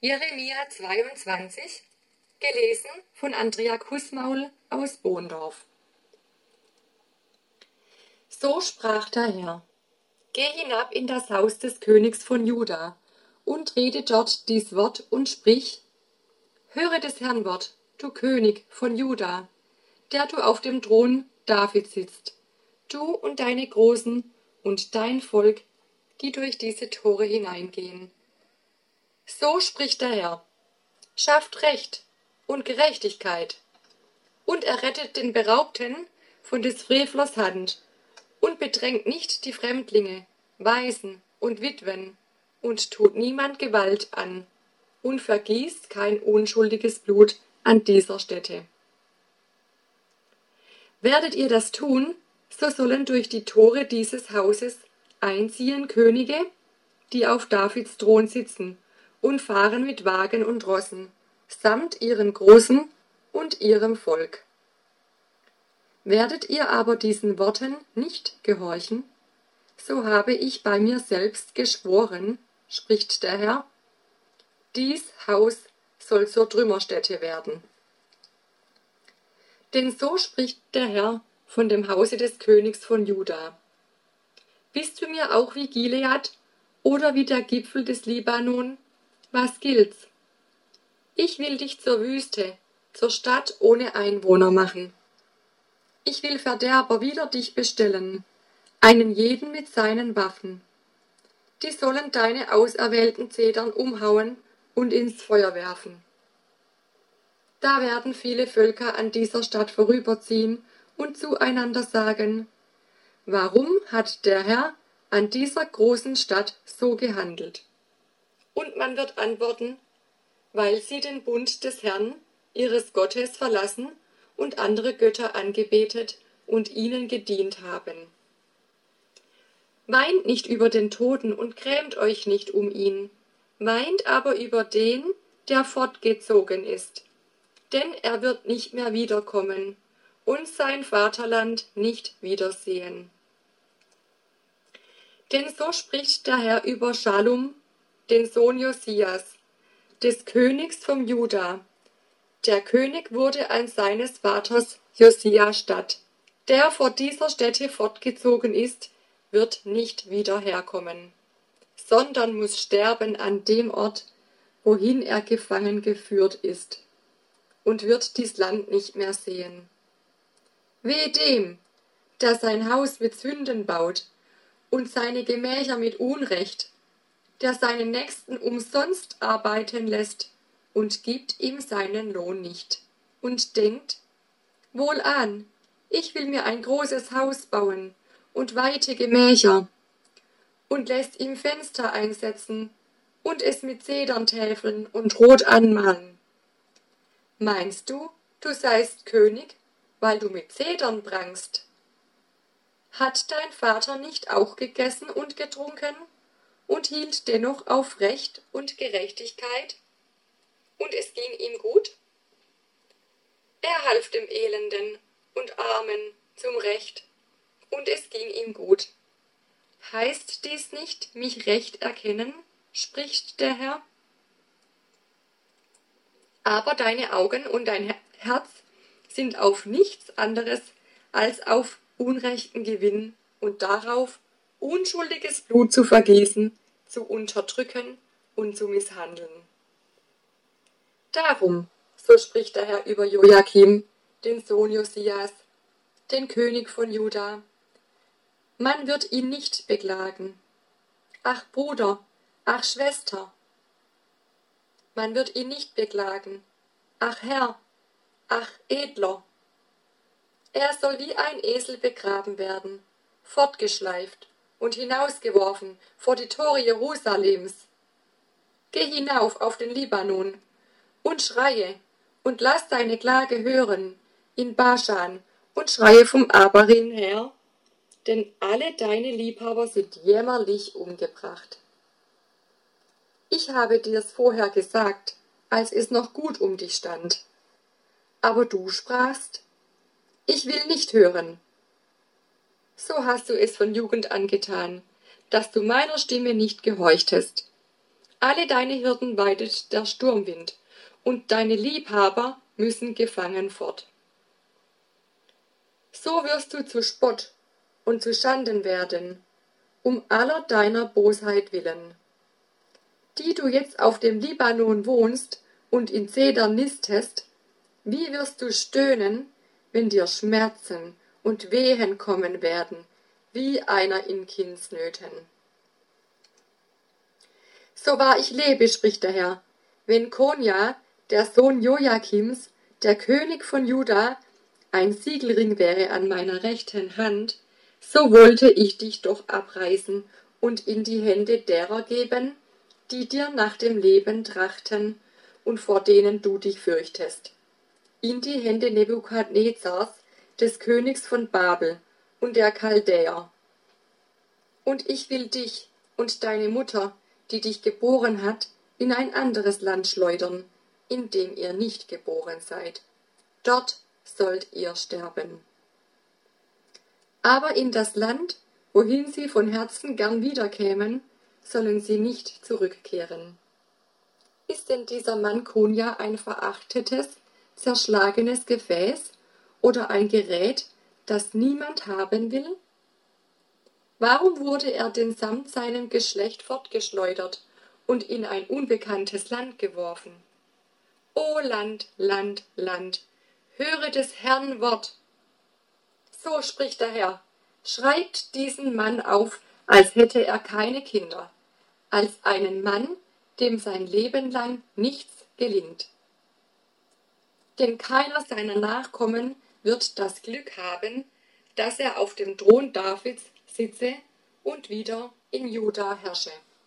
Jeremia 22, gelesen von Andrea Kussmaul aus Bohndorf. So sprach der Herr: Geh hinab in das Haus des Königs von Juda und rede dort dies Wort und sprich: Höre des Herrn Wort, du König von Juda, der du auf dem Thron David sitzt, du und deine Großen und dein Volk, die durch diese Tore hineingehen. So spricht der Herr: Schafft Recht und Gerechtigkeit. Und errettet den Beraubten von des Frevlers Hand. Und bedrängt nicht die Fremdlinge, Waisen und Witwen. Und tut niemand Gewalt an. Und vergießt kein unschuldiges Blut an dieser Stätte. Werdet ihr das tun, so sollen durch die Tore dieses Hauses einziehen Könige, die auf Davids Thron sitzen und fahren mit Wagen und Rossen, samt ihren Großen und ihrem Volk. Werdet ihr aber diesen Worten nicht gehorchen, so habe ich bei mir selbst geschworen, spricht der Herr, dies Haus soll zur Trümmerstätte werden. Denn so spricht der Herr von dem Hause des Königs von Juda. Bist du mir auch wie Gilead oder wie der Gipfel des Libanon? Was gilt's? Ich will dich zur Wüste, zur Stadt ohne Einwohner machen. Ich will Verderber wider dich bestellen, einen jeden mit seinen Waffen. Die sollen deine auserwählten Zedern umhauen und ins Feuer werfen. Da werden viele Völker an dieser Stadt vorüberziehen und zueinander sagen, warum hat der Herr an dieser großen Stadt so gehandelt? Und man wird antworten, weil sie den Bund des Herrn, ihres Gottes, verlassen und andere Götter angebetet und ihnen gedient haben. Weint nicht über den Toten und grämt euch nicht um ihn, weint aber über den, der fortgezogen ist, denn er wird nicht mehr wiederkommen und sein Vaterland nicht wiedersehen. Denn so spricht der Herr über Schalum, den Sohn Josias, des Königs vom Juda, der König wurde an seines Vaters Josia statt. Der vor dieser Stätte fortgezogen ist, wird nicht wieder herkommen, sondern muss sterben an dem Ort, wohin er gefangen geführt ist, und wird dies Land nicht mehr sehen. Weh dem, der sein Haus mit Sünden baut und seine Gemächer mit Unrecht, der seinen Nächsten umsonst arbeiten lässt und gibt ihm seinen Lohn nicht und denkt, wohlan, ich will mir ein großes Haus bauen und weite Gemächer und lässt ihm Fenster einsetzen und es mit Zedern täfeln und rot anmalen. Meinst du, du seist König, weil du mit Zedern prangst? Hat dein Vater nicht auch gegessen und getrunken und hielt dennoch auf Recht und Gerechtigkeit? und es ging ihm gut? Er half dem Elenden und Armen zum Recht, und es ging ihm gut. Heißt dies nicht mich recht erkennen, spricht der Herr? Aber deine Augen und dein Herz sind auf nichts anderes als auf unrechten Gewinn und darauf, unschuldiges Blut zu vergießen, zu unterdrücken und zu misshandeln. Darum, so spricht der Herr über Joachim, den Sohn Josias, den König von Juda. Man wird ihn nicht beklagen. Ach Bruder, ach Schwester. Man wird ihn nicht beklagen. Ach Herr, ach Edler. Er soll wie ein Esel begraben werden, fortgeschleift und hinausgeworfen vor die Tore Jerusalems. Geh hinauf auf den Libanon und schreie und lass deine Klage hören in Baschan und schreie vom Abarin her, denn alle deine Liebhaber sind jämmerlich umgebracht. Ich habe dir's vorher gesagt, als es noch gut um dich stand. Aber du sprachst, ich will nicht hören. So hast du es von Jugend an getan, dass du meiner Stimme nicht gehorchtest. Alle deine Hirten weidet der Sturmwind, und deine Liebhaber müssen gefangen fort. So wirst du zu Spott und zu Schanden werden, um aller deiner Bosheit willen. Die du jetzt auf dem Libanon wohnst und in Zedern nistest, wie wirst du stöhnen, wenn dir Schmerzen und Wehen kommen werden, wie einer in Kindsnöten. So wahr ich lebe, spricht der Herr, wenn Konja, der Sohn Joachims, der König von Juda, ein Siegelring wäre an meiner rechten Hand, so wollte ich dich doch abreißen und in die Hände derer geben, die dir nach dem Leben trachten und vor denen du dich fürchtest. In die Hände Nebukadnezars, des Königs von Babel und der Chaldäer. Und ich will dich und deine Mutter, die dich geboren hat, in ein anderes Land schleudern, in dem ihr nicht geboren seid. Dort sollt ihr sterben. Aber in das Land, wohin sie von Herzen gern wiederkämen, sollen sie nicht zurückkehren. Ist denn dieser Mann Kunja ein verachtetes, zerschlagenes Gefäß oder ein Gerät, das niemand haben will? Warum wurde er denn samt seinem Geschlecht fortgeschleudert und in ein unbekanntes Land geworfen? O Land, Land, Land, höre des Herrn Wort. So spricht der Herr, schreibt diesen Mann auf, als hätte er keine Kinder, als einen Mann, dem sein Leben lang nichts gelingt. Denn keiner seiner Nachkommen wird das Glück haben, dass er auf dem Thron Davids sitze und wieder in Juda herrsche.